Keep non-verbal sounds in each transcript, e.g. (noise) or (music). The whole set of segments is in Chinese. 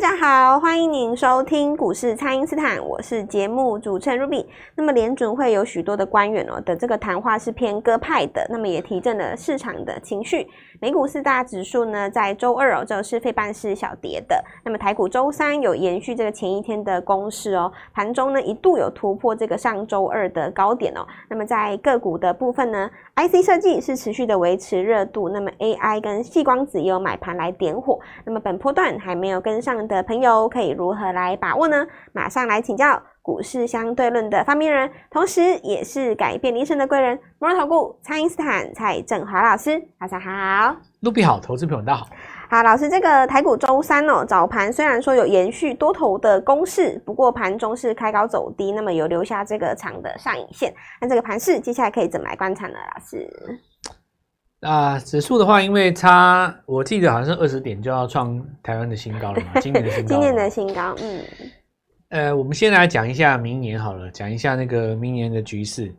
大家好，欢迎您收听股市蔡因斯坦，我是节目主持人 Ruby。那么联准会有许多的官员哦的这个谈话是偏鸽派的，那么也提振了市场的情绪。美股四大指数呢，在周二哦，就是费半是小跌的。那么台股周三有延续这个前一天的攻势哦，盘中呢一度有突破这个上周二的高点哦。那么在个股的部分呢，IC 设计是持续的维持热度，那么 AI 跟矽光子也有买盘来点火。那么本波段还没有跟上的朋友可以如何来把握呢？马上来请教股市相对论的发明人，同时也是改变一生的贵人——摩尔投顾蔡因斯坦蔡振华老师。早上好，卢比好，投资朋友大家好。好，老师，这个台股周三哦，早盘虽然说有延续多头的攻势，不过盘中是开高走低，那么有留下这个长的上影线。那这个盘势接下来可以怎么来观察呢？老师？啊，指数的话，因为差，我记得好像是二十点就要创台湾的新高了嘛，今年的新高。今年的新高，嗯。呃，我们先来讲一下明年好了，讲一下那个明年的局势，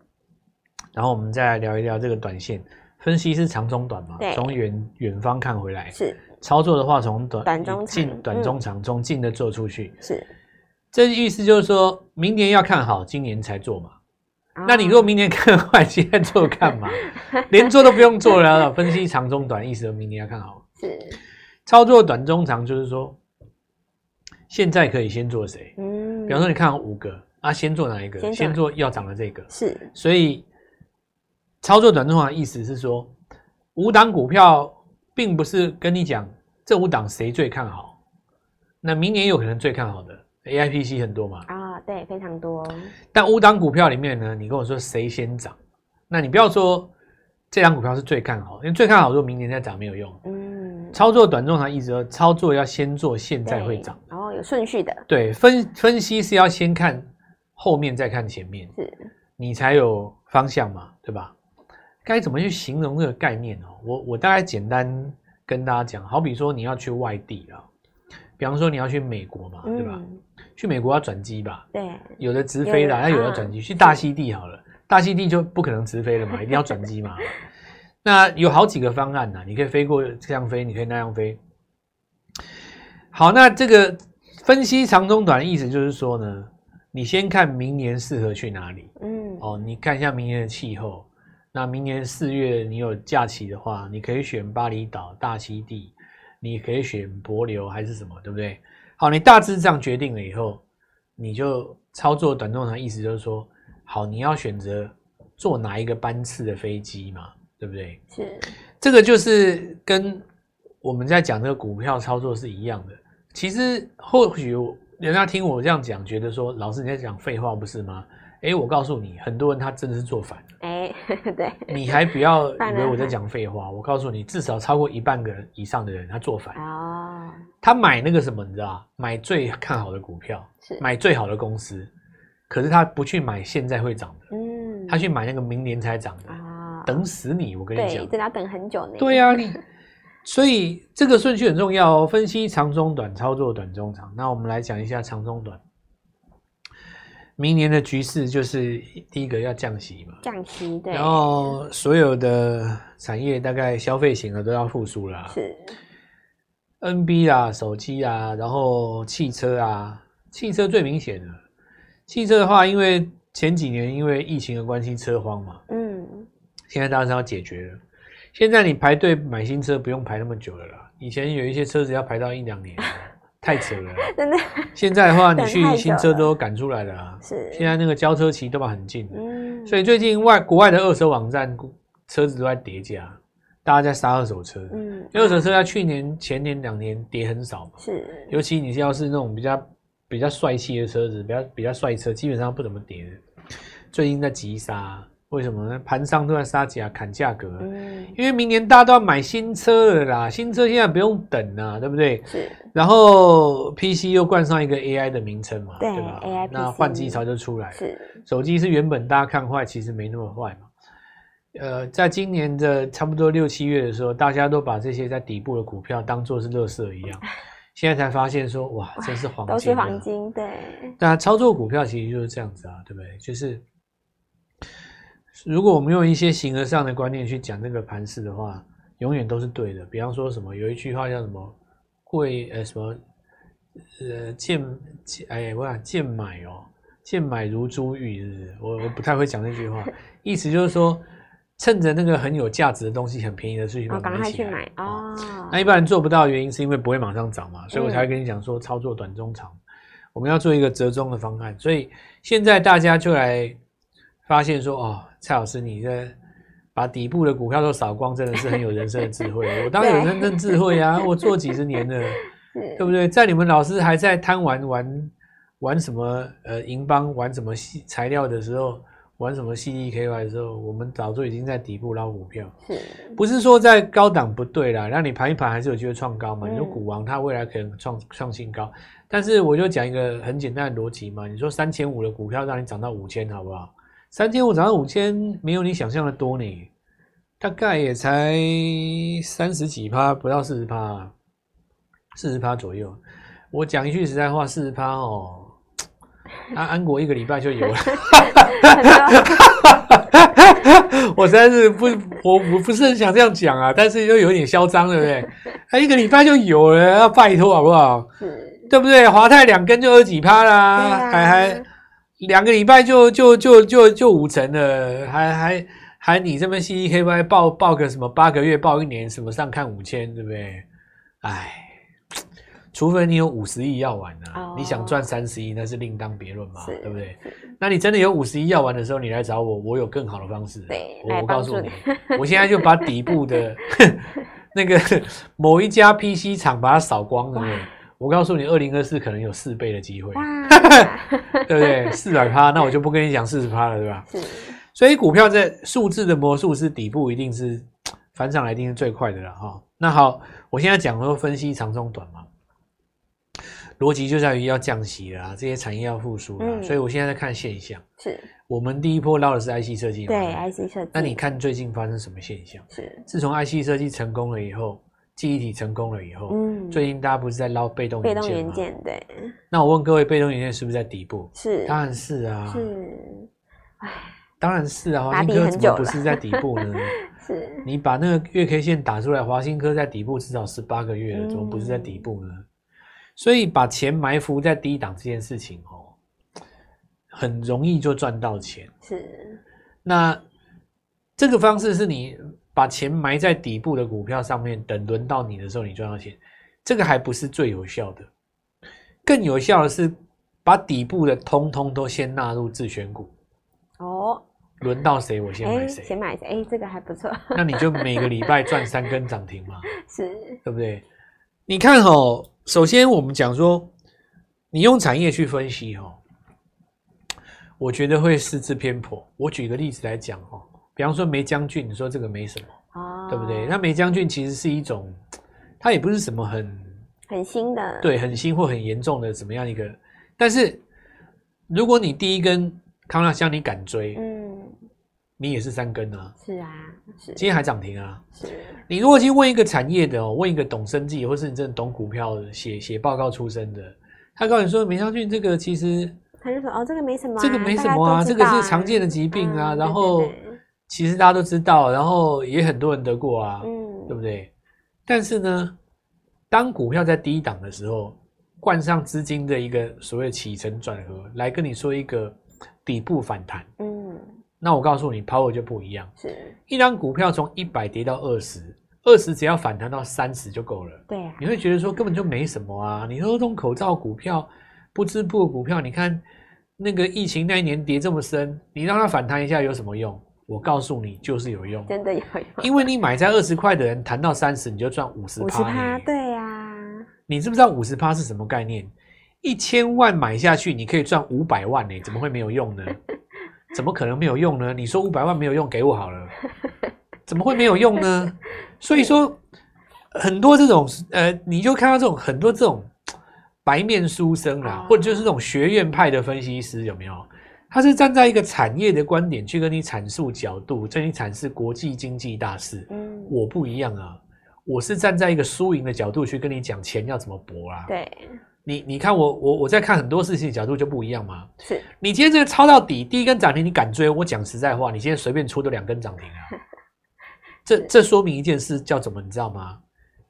然后我们再来聊一聊这个短线分析是长中短嘛，从远远方看回来是操作的话，从短短中近短中长，中近的做出去是，这意思就是说明年要看好，今年才做嘛。那你如果明年看坏，现在做干嘛？(laughs) 连做都不用做了。分析长中短，意思明年要看好。是操作短中长，就是说现在可以先做谁？嗯，比方说你看好五个啊，先做哪一个？先做要涨的这个。是，所以操作短中长的意思是说，五档股票并不是跟你讲这五档谁最看好，那明年有可能最看好的 AIPC 很多嘛？对，非常多。但五档股票里面呢，你跟我说谁先涨？那你不要说这档股票是最看好，因为最看好如果明年再涨没有用。嗯，操作短中长意思说，操作要先做现在会涨，然后、哦、有顺序的。对，分分析是要先看后面再看前面，是，你才有方向嘛，对吧？该怎么去形容这个概念哦？我我大概简单跟大家讲，好比说你要去外地啊，比方说你要去美国嘛，对吧？嗯去美国要转机吧？对，有的直飞的，那有，的转机。去大溪地好了，大溪地就不可能直飞了嘛，一定要转机嘛。(laughs) 那有好几个方案呢，你可以飞过这样飞，你可以那样飞。好，那这个分析长中短的意思就是说呢，你先看明年适合去哪里。嗯，哦，你看一下明年的气候。那明年四月你有假期的话，你可以选巴厘岛、大溪地，你可以选帛琉还是什么，对不对？好，你大致这样决定了以后，你就操作短中长，意思就是说，好，你要选择坐哪一个班次的飞机嘛，对不对？是，这个就是跟我们在讲这个股票操作是一样的。其实或许人家听我这样讲，觉得说老师你在讲废话不是吗？哎，我告诉你，很多人他真的是做反对，你还不要 (laughs) 以为我在讲废话。我告诉你，至少超过一半个人以上的人他做反。哦，他买那个什么，你知道买最看好的股票，是买最好的公司，可是他不去买现在会涨的。嗯，他去买那个明年才涨的。啊，等死你！我跟你讲，对，真的要等很久呢。对呀，你 (laughs) 所以这个顺序很重要哦。分析长中短，操作短中长。那我们来讲一下长中短。明年的局势就是第一个要降息嘛，降息对，然后所有的产业大概消费型的都要复苏啦，是，NB 啊，手机啊，然后汽车啊，汽车最明显的，汽车的话，因为前几年因为疫情的关系车荒嘛，嗯，现在当然是要解决了，现在你排队买新车不用排那么久了啦，以前有一些车子要排到一两年。太扯了，(laughs) 真的。现在的话，你去新车都赶出来了啊。是。现在那个交车期都嘛很近。嗯。所以最近外国外的二手网站车子都在叠加，大家在杀二手车。嗯。二手车在去年、前年两年跌很少嘛。是。尤其你要是那种比较比较帅气的车子，比较比较帅车，基本上不怎么跌的。最近在急杀。为什么呢？盘上都在杀价砍价格，嗯，因为明年大家都要买新车了啦，新车现在不用等啊，对不对？是。然后 PC 又冠上一个 AI 的名称嘛，对，对吧？AI 那换机潮就出来了。是。手机是原本大家看坏，其实没那么坏嘛。呃，在今年的差不多六七月的时候，大家都把这些在底部的股票当做是垃圾一样，(laughs) 现在才发现说，哇，真是黄金，都是黄金，对。大家操作股票其实就是这样子啊，对不对？就是。如果我们用一些形而上的观念去讲这个盘势的话，永远都是对的。比方说什么，有一句话叫什么“贵呃什么呃，贱哎，我想贱买哦，贱买如珠玉，是不是？我我不太会讲那句话，(laughs) 意思就是说，趁着那个很有价值的东西很便宜的事情，赶快去买哦，哦。那一般人做不到的原因是因为不会马上涨嘛，所以我才会跟你讲说，操作短中长，嗯，我们要做一个折中的方案。所以现在大家就来发现说，哦，蔡老师你这。把底部的股票都扫光，真的是很有人生的智慧。(laughs) 我当然有人生智慧啊，我做几十年了，(laughs) 对不对？在你们老师还在贪玩玩玩什么呃银邦玩什么材料的时候，玩什么 CDKY 的时候，我们早就已经在底部捞股票。不是说在高档不对啦，让你盘一盘还是有机会创高嘛。你说股王它未来可能创创新高，但是我就讲一个很简单的逻辑嘛。你说三千五的股票让你涨到五千，好不好？三千五涨到五千，没有你想象的多呢，大概也才三十几趴，不到四十趴，四十趴左右。我讲一句实在话，四十趴哦，(tsk) 安安国一个礼拜就有了。(laughs) 我实在是不，我我不是很想这样讲啊，但是又有点嚣张，对不对？他一个礼拜就有了，要拜托好不好？对不对？华泰两根就二十几趴啦，还还。两个礼拜就就就就就五成了，还还还你这么 CDKY 报报个什么八个月报一年什么上看五千，对不对？哎，除非你有五十亿要玩呢、啊，oh. 你想赚三十亿那是另当别论嘛，对不对？那你真的有五十亿要玩的时候，你来找我，我有更好的方式。对，我我告诉你，我现在就把底部的 (laughs) 那个某一家 PC 厂把它扫光了。我告诉你，二零二四可能有四倍的机会，(laughs) 对不对？四百趴，那我就不跟你讲四十趴了，对吧？是。所以股票在数字的魔术是底部一定是反上来，一定是最快的了哈。那好，我现在讲说分析长中短嘛，逻辑就在于要降息了，这些产业要复苏了，嗯，所以我现在在看现象。是。我们第一波捞的是 IC 设计，对 IC 设计。那你看最近发生什么现象？是。自从 IC 设计成功了以后。记忆体成功了以后，嗯，最近大家不是在捞被动元件吗？被动元件，对。那我问各位，被动元件是不是在底部？是，当然是啊。是，唉，当然是啊。华新科怎么不是在底部呢？(laughs) 是。你把那个月 K 线打出来，华新科在底部至少十八个月了，怎么不是在底部呢？嗯。所以把钱埋伏在低档这件事情哦，很容易就赚到钱。是。那这个方式是你。把钱埋在底部的股票上面，等轮到你的时候，你赚到钱。这个还不是最有效的，更有效的是把底部的通通都先纳入自选股。哦，轮到谁我先买谁，先买谁？哎，这个还不错。那你就每个礼拜赚三根涨停嘛，(laughs) 是，对不对？你看哦，首先我们讲说，你用产业去分析哦，我觉得会失之偏颇。我举个例子来讲哦。比方说梅将军，你说这个没什么，哦，对不对？那梅将军其实是一种，它也不是什么很很新的，对，很新或很严重的怎么样一个。但是如果你第一根康纳香你敢追，嗯，你也是三根啊，是啊，是，今天还涨停啊，是。你如果去问一个产业的哦，问一个懂生技或是你真的懂股票的写写报告出身的，他告诉你说梅将军这个其实，他就说哦，这个没什么、啊，这个没什么啊，这个是常见的疾病啊，嗯、然后。其实大家都知道，然后也很多人得过啊，嗯，对不对？但是呢，当股票在低档的时候，灌上资金的一个所谓起承转合，来跟你说一个底部反弹，嗯，那我告诉你，power 就不一样。是，一张股票从一百跌到二十，二十只要反弹到三十就够了。对啊，你会觉得说根本就没什么啊。你说这种口罩股票、不织布的股票，你看那个疫情那一年跌这么深，你让它反弹一下有什么用？我告诉你，就是有用，真的有用。因为你买在二十块的人，谈到三十，你就赚五十趴。五十趴，对呀、啊。你知不知道五十趴是什么概念？一千万买下去，你可以赚五百万呢？怎么会没有用呢？怎么可能没有用呢？你说五百万没有用，给我好了。怎么会没有用呢？所以说，很多这种呃，你就看到这种很多这种白面书生啦，或者就是这种学院派的分析师，有没有？他是站在一个产业的观点去跟你阐述角度，跟你阐释国际经济大事。嗯，我不一样啊，我是站在一个输赢的角度去跟你讲钱要怎么搏啊。对，你你看我我我在看很多事情的角度就不一样嘛。是，你今天这个抄到底，第一根涨停你敢追？我讲实在话，你今天随便出都两根涨停啊。(laughs) 这这说明一件事叫怎么？你知道吗？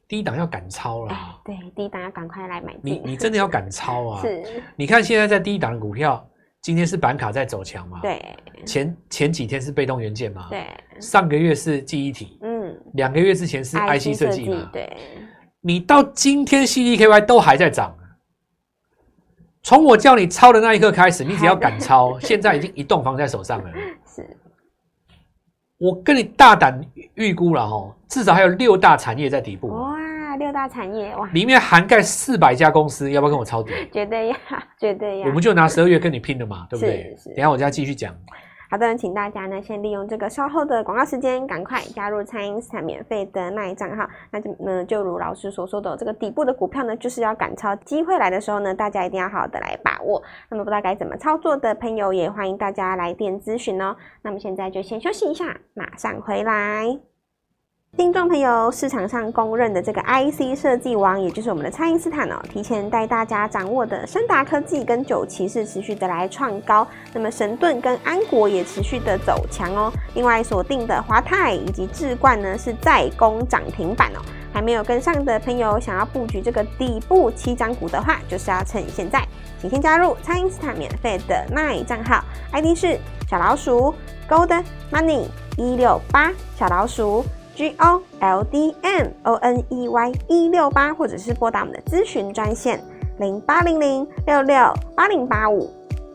低档要赶超了。对，低档要赶快来买。你你真的要赶超啊！(laughs) 是，你看现在在低档的股票，今天是板卡在走强嘛？对。前前几天是被动元件嘛？对。上个月是记忆体，嗯，两个月之前是 IC 设计嘛？对。你到今天 CDKY 都还在涨。从我叫你抄的那一刻开始，你只要敢抄，(laughs) 现在已经一栋房在手上了。(laughs) 是，我跟你大胆预估了哈，至少还有六大产业在底部。哇，六大产业哇，里面涵盖四百家公司，要不要跟我抄底？(laughs) 绝对要，绝对要。我们就拿十二月跟你拼了嘛，对不对？等下我再继续讲。好的，请大家呢先利用这个稍后的广告时间，赶快加入蔡因斯坦免费的那一账号。那就呢，就如老师所说的，这个底部的股票呢，就是要赶超，机会来的时候呢，大家一定要好好的来把握。那么不知道该怎么操作的朋友，也欢迎大家来电咨询哦。那么现在就先休息一下，马上回来。听众朋友，市场上公认的这个 IC 设计王，也就是我们的蔡因斯坦哦，提前带大家掌握的深达科技跟九旗是持续的来创高，那么神盾跟安国也持续的走强哦。另外锁定的华泰以及智冠呢，是再攻涨停板哦。还没有跟上的朋友，想要布局这个底部七涨股的话，就是要趁现在，请先加入蔡因斯坦免费的 LINE 账号，ID 是小老鼠 Gold Money 一六八小老鼠。G O L D M O N E Y 一六八，或者是拨打我们的咨询专线零八零零六六八零八五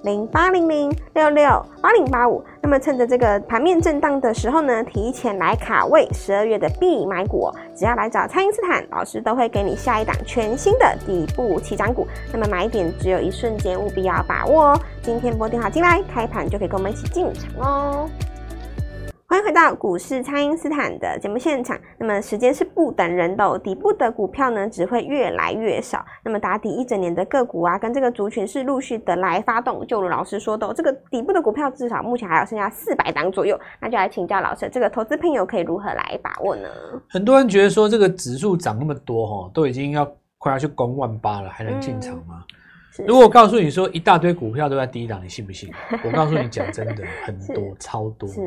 零八零零六六八零八五。那么趁着这个盘面震荡的时候呢，提前来卡位十二月的必买股，只要来找蔡英斯坦老师，都会给你下一档全新的底部起涨股。那么买点只有一瞬间，务必要把握哦。今天拨电话进来，开盘就可以跟我们一起进场哦。欢迎回到股市，蔡因斯坦的节目现场。那么时间是不等人的，底部的股票呢只会越来越少。那么打底一整年的个股啊，跟这个族群是陆续的来发动。就如老师说的，这个底部的股票至少目前还有剩下四百档左右。那就来请教老师，这个投资朋友可以如何来把握呢？很多人觉得说这个指数涨那么多哈，都已经要快要去攻万八了，还能进场吗？如果我告诉你说一大堆股票都在低档，你信不信？(laughs) 我告诉你，讲真的，很多，超多，是，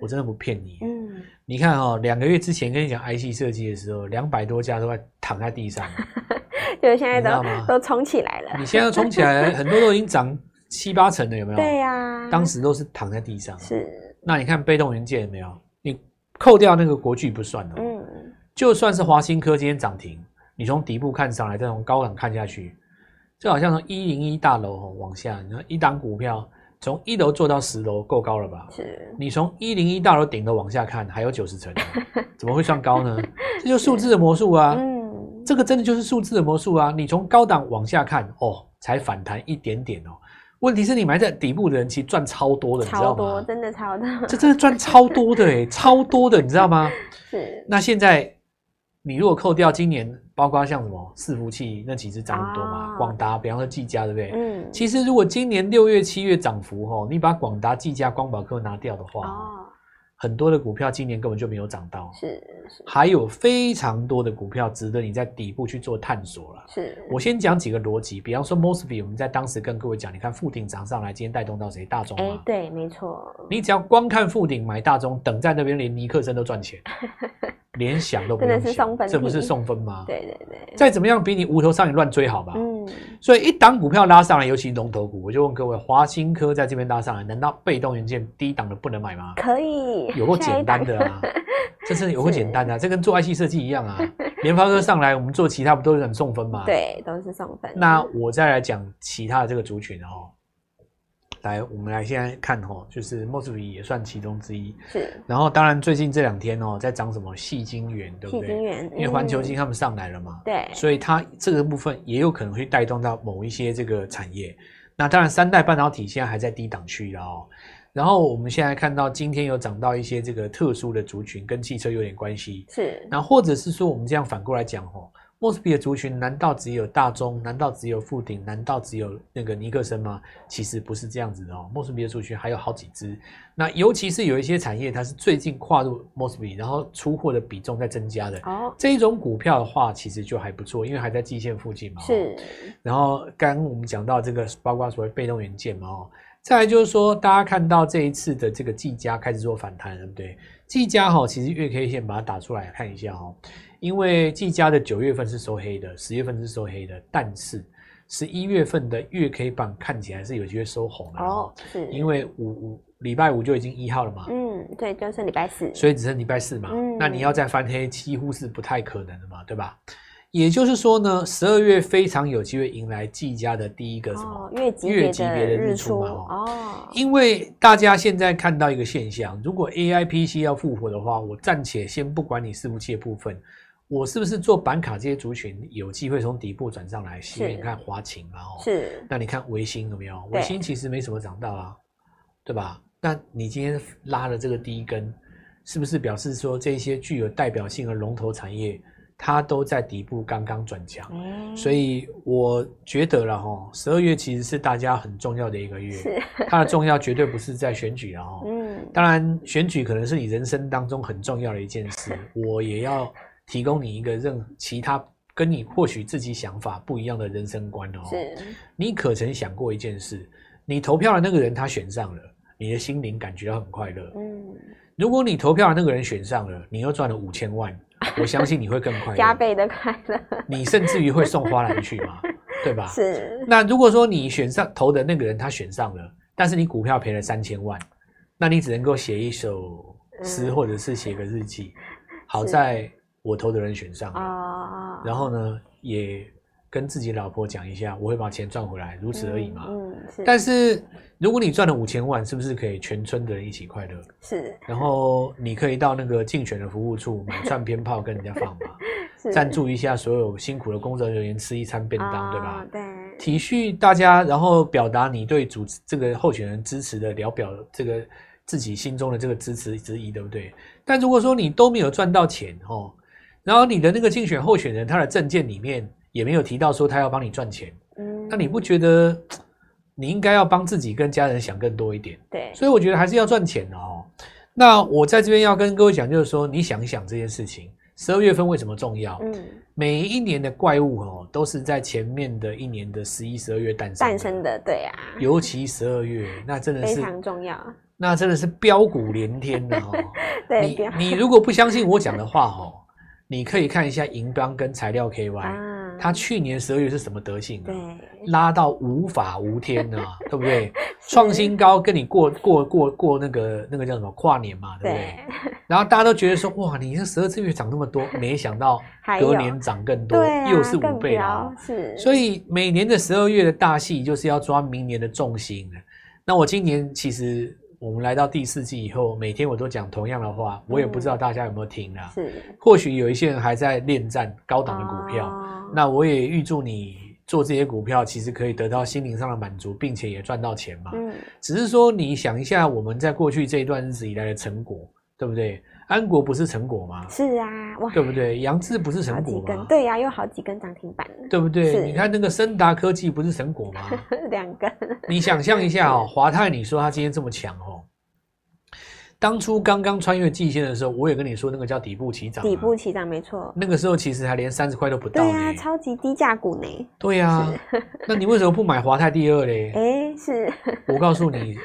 我真的不骗你。嗯，你看哦，两个月之前跟你讲 IC 设计的时候，两百多家都在躺在地上，(laughs) 就是现在都都冲起来了。你现在冲起来，很多都已经涨七八成了，有没有？对呀，当时都是躺在地上。是，那你看被动元件有没有？你扣掉那个国巨不算哦。嗯，就算是华新科今天涨停，你从底部看上来，再从高档看下去。就好像从一零一大楼往下，你看一档股票从一楼做到十楼，够高了吧？是。你从一零一大楼顶楼往下看，还有九十层，(laughs) 怎么会算高呢？这就是数字的魔术啊！嗯，这个真的就是数字的魔术啊！你从高档往下看，哦，才反弹一点点哦。问题是你埋在底部的人，其实赚超多的，你知道吗？超多，真的超多。这真的赚超多的诶，超多的，你知道吗？(laughs) 是。那现在。你如果扣掉今年，包括像什么伺服器那几只涨很多嘛，广达，比方说技嘉，对不对？嗯。其实如果今年六月、七月涨幅哦，你把广达、技嘉、光宝科拿掉的话，哦，很多的股票今年根本就没有涨到。是是。还有非常多的股票值得你在底部去做探索了。是。我先讲几个逻辑，比方说 Mosfet，我们在当时跟各位讲，你看富鼎涨上来，今天带动到谁？大中吗？对，没错。你只要光看富鼎买大中，等在那边连尼克森都赚钱。(laughs) 连想都不用想，这不是送分吗？对对对，再怎么样比你无头上你乱追好吧？嗯，所以一档股票拉上来，尤其龙头股，我就问各位，华新科在这边拉上来，难道被动元件低档的不能买吗？可以，有够简单的啊，这是有够简单的，这跟做 IC 设计一样啊。(laughs) 联发科上来，我们做其他不都是很送分吗？对，都是送分。那我再来讲其他的这个族群哦。来，我们来现在看哦，就是 Mosfet 也算其中之一。是，然后当然最近这两天哦，在涨什么细晶圆，对不对？细晶圆，因为环球晶他们上来了嘛。对。所以它这个部分也有可能会带动到某一些这个产业。那当然，三代半导体现在还在低档区哦。然后我们现在看到今天有涨到一些这个特殊的族群，跟汽车有点关系。是。那或者是说，我们这样反过来讲哦。莫斯比的族群难道只有大中？难道只有富鼎？难道只有那个尼克森吗？其实不是这样子的哦。莫斯比的族群还有好几只。那尤其是有一些产业，它是最近跨入莫斯比，然后出货的比重在增加的。哦，这一种股票的话，其实就还不错，因为还在季线附近嘛。是。然后刚刚我们讲到这个，包括所谓被动元件嘛，哦，再来就是说，大家看到这一次的这个技嘉开始做反弹，对不对？技嘉哈，其实月 K 线把它打出来看一下哈，因为技嘉的九月份是收黑的，十月份是收黑的，但是十一月份的月 K 棒看起来是有机会收红的哦，是因为五五礼拜五就已经一号了嘛，嗯，对，就剩礼拜四，所以只剩礼拜四嘛，嗯，那你要再翻黑，几乎是不太可能的嘛，对吧？也就是说呢，十二月非常有机会迎来季家的第一个什么、哦、月级别的日出嘛？哦，因为大家现在看到一个现象，如果 AI PC 要复活的话，我暂且先不管你伺服器的部分，我是不是做板卡这些族群有机会从底部转上来？因为你看华擎嘛，哦，是。那你看维新有没有？维新其实没什么涨到啊，对吧？那你今天拉了这个第一根，是不是表示说这些具有代表性的龙头产业？它都在底部刚刚转强，嗯，所以我觉得了哈，十二月其实是大家很重要的一个月，它的重要绝对不是在选举了哈，嗯，当然选举可能是你人生当中很重要的一件事，我也要提供你一个任其他跟你或许自己想法不一样的人生观哦，是，你可曾想过一件事？你投票的那个人他选上了，你的心灵感觉到很快乐，嗯，如果你投票的那个人选上了，你又赚了五千万。我相信你会更快乐，(laughs) 加倍的快乐。你甚至于会送花篮去吗，(laughs) 对吧？是。那如果说你选上投的那个人他选上了，但是你股票赔了三千万，那你只能够写一首诗，或者是写个日记。(laughs) 嗯、好在我投的人选上了，然后呢，也跟自己老婆讲一下，我会把钱赚回来，如此而已嘛。嗯。但是。如果你赚了五千万，是不是可以全村的人一起快乐？是。然后你可以到那个竞选的服务处买串鞭炮跟人家放嘛，(laughs) 赞助一下所有辛苦的工作人员吃一餐便当，哦、对吧？对。体恤大家，然后表达你对主持这个候选人支持的聊表这个自己心中的这个支持之意，对不对？但如果说你都没有赚到钱哦，然后你的那个竞选候选人他的证件里面也没有提到说他要帮你赚钱，嗯，那你不觉得？(tsk) 你应该要帮自己跟家人想更多一点，对，所以我觉得还是要赚钱的哦。那我在这边要跟各位讲，就是说你想一想这件事情，十二月份为什么重要？嗯，每一年的怪物哦，都是在前面的一年的十一、十二月诞生诞生的，对啊，尤其十二月，那真的是非常重要，那真的是飙股连天的哦。(laughs) 对，你你如果不相信我讲的话哦，你可以看一下银邦跟材料 KY。啊他去年十二月是什么德性啊？对，拉到无法无天啊，(laughs) 对不对？创新高，跟你过过过过那个那个叫什么跨年嘛，对不对？对，然后大家都觉得说，哇，你这十二月涨那么多，没想到隔年涨更多，又是五倍啊！是，所以每年的十二月的大戏就是要抓明年的重心。那我今年其实。我们来到第四季以后，每天我都讲同样的话，我也不知道大家有没有听啊？是，或许有一些人还在恋战高档的股票，那我也预祝你做这些股票，其实可以得到心灵上的满足，并且也赚到钱嘛。嗯，只是说你想一下，我们在过去这一段日子以来的成果，对不对？安国不是成果吗？是啊，哇，对不对？杨志不是成果吗？对呀、啊，有好几根涨停板，对不对？你看那个森达科技不是成果吗？(laughs) 两根。你想象一下哦，华泰，你说它今天这么强哦。当初刚刚穿越季线的时候，我也跟你说那个叫底部起涨。底部起涨没错。那个时候其实还连三十块都不到。对啊，超级低价股呢。对啊，(laughs) 那你为什么不买华泰第二嘞？哎、欸，是。(laughs) 我告诉你，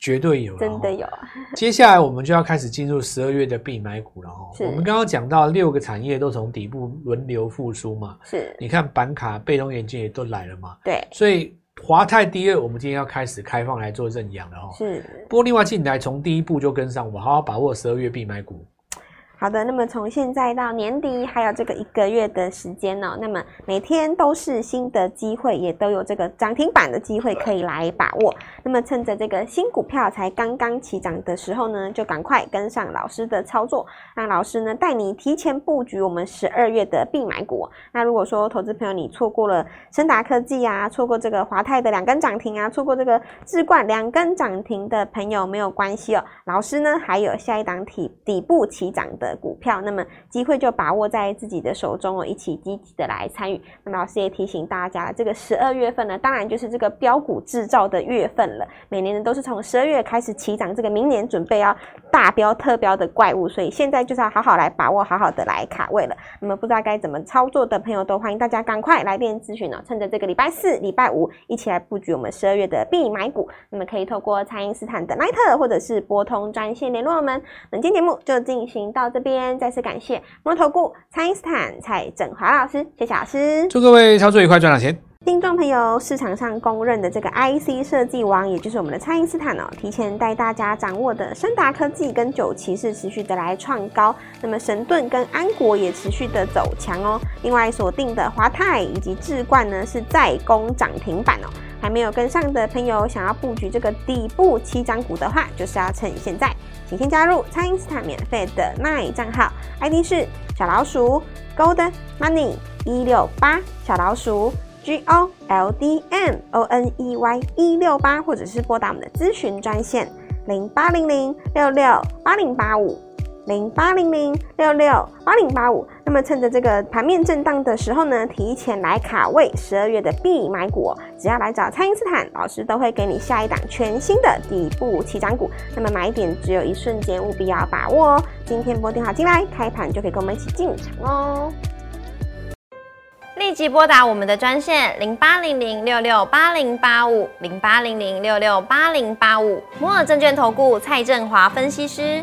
绝对有。真的有。接下来我们就要开始进入十二月的必买股了哦。我们刚刚讲到六个产业都从底部轮流复苏嘛。是。你看板卡、被动元件也都来了嘛。对。所以。华泰第二，我们今天要开始开放来做认养了哦。是，不过另外进来从第一步就跟上，我好好把握十二月必买股。好的，那么从现在到年底还有这个一个月的时间呢、那么每天都是新的机会，也都有这个涨停板的机会可以来把握。那么趁着这个新股票才刚刚起涨的时候呢，就赶快跟上老师的操作，让老师呢带你提前布局我们十二月的必买股。那如果说投资朋友你错过了升达科技啊，错过这个华泰的两根涨停啊，错过这个智冠两根涨停的朋友没有关系哦，老师呢还有下一档底底部起涨的。的股票，那么机会就把握在自己的手中哦，一起积极的来参与。那么老师也提醒大家，这个十二月份呢，当然就是这个标股制造的月份了。每年呢都是从十二月开始起涨，这个明年准备要大标特标的怪物，所以现在就是要好好来把握，好好的来卡位了。那么不知道该怎么操作的朋友，都欢迎大家赶快来电咨询哦，趁着这个礼拜四、礼拜五一起来布局我们十二月的必买股。那么可以透过蔡因斯坦的 LINE 或者是拨通专线联络我们。本期节目就进行到这边，再次感谢摩投顾蔡因斯坦蔡振华老师，谢谢老师，祝各位操作愉快，赚到钱。听众朋友，市场上公认的这个 IC 设计王，也就是我们的蔡因斯坦哦，提前带大家掌握的深达科技跟九旗是持续的来创高，那么神盾跟安国也持续的走强哦。另外锁定的华泰以及智冠呢，是再攻涨停板哦。还没有跟上的朋友，想要布局这个底部七涨股的话，就是要趁现在，请先加入蔡因斯坦免费的 LINE 账号，ID 是小老鼠 Gold Money 一六八小老鼠。G O L D M O N E Y 一六八，或者是拨打我们的咨询专线零八零零六六八零八五零八零零六六八零八五。那么趁着这个盘面震荡的时候呢，提前来卡位十二月的必买股，只要来找蔡英斯坦老师，都会给你下一档全新的底部起涨股。那么买点只有一瞬间，务必要把握哦。今天拨电话进来，开盘就可以跟我们一起进场哦。立即拨打我们的专线零八零零六六八零八五零八零零六六八零八五摩尔证券投顾蔡振华分析师。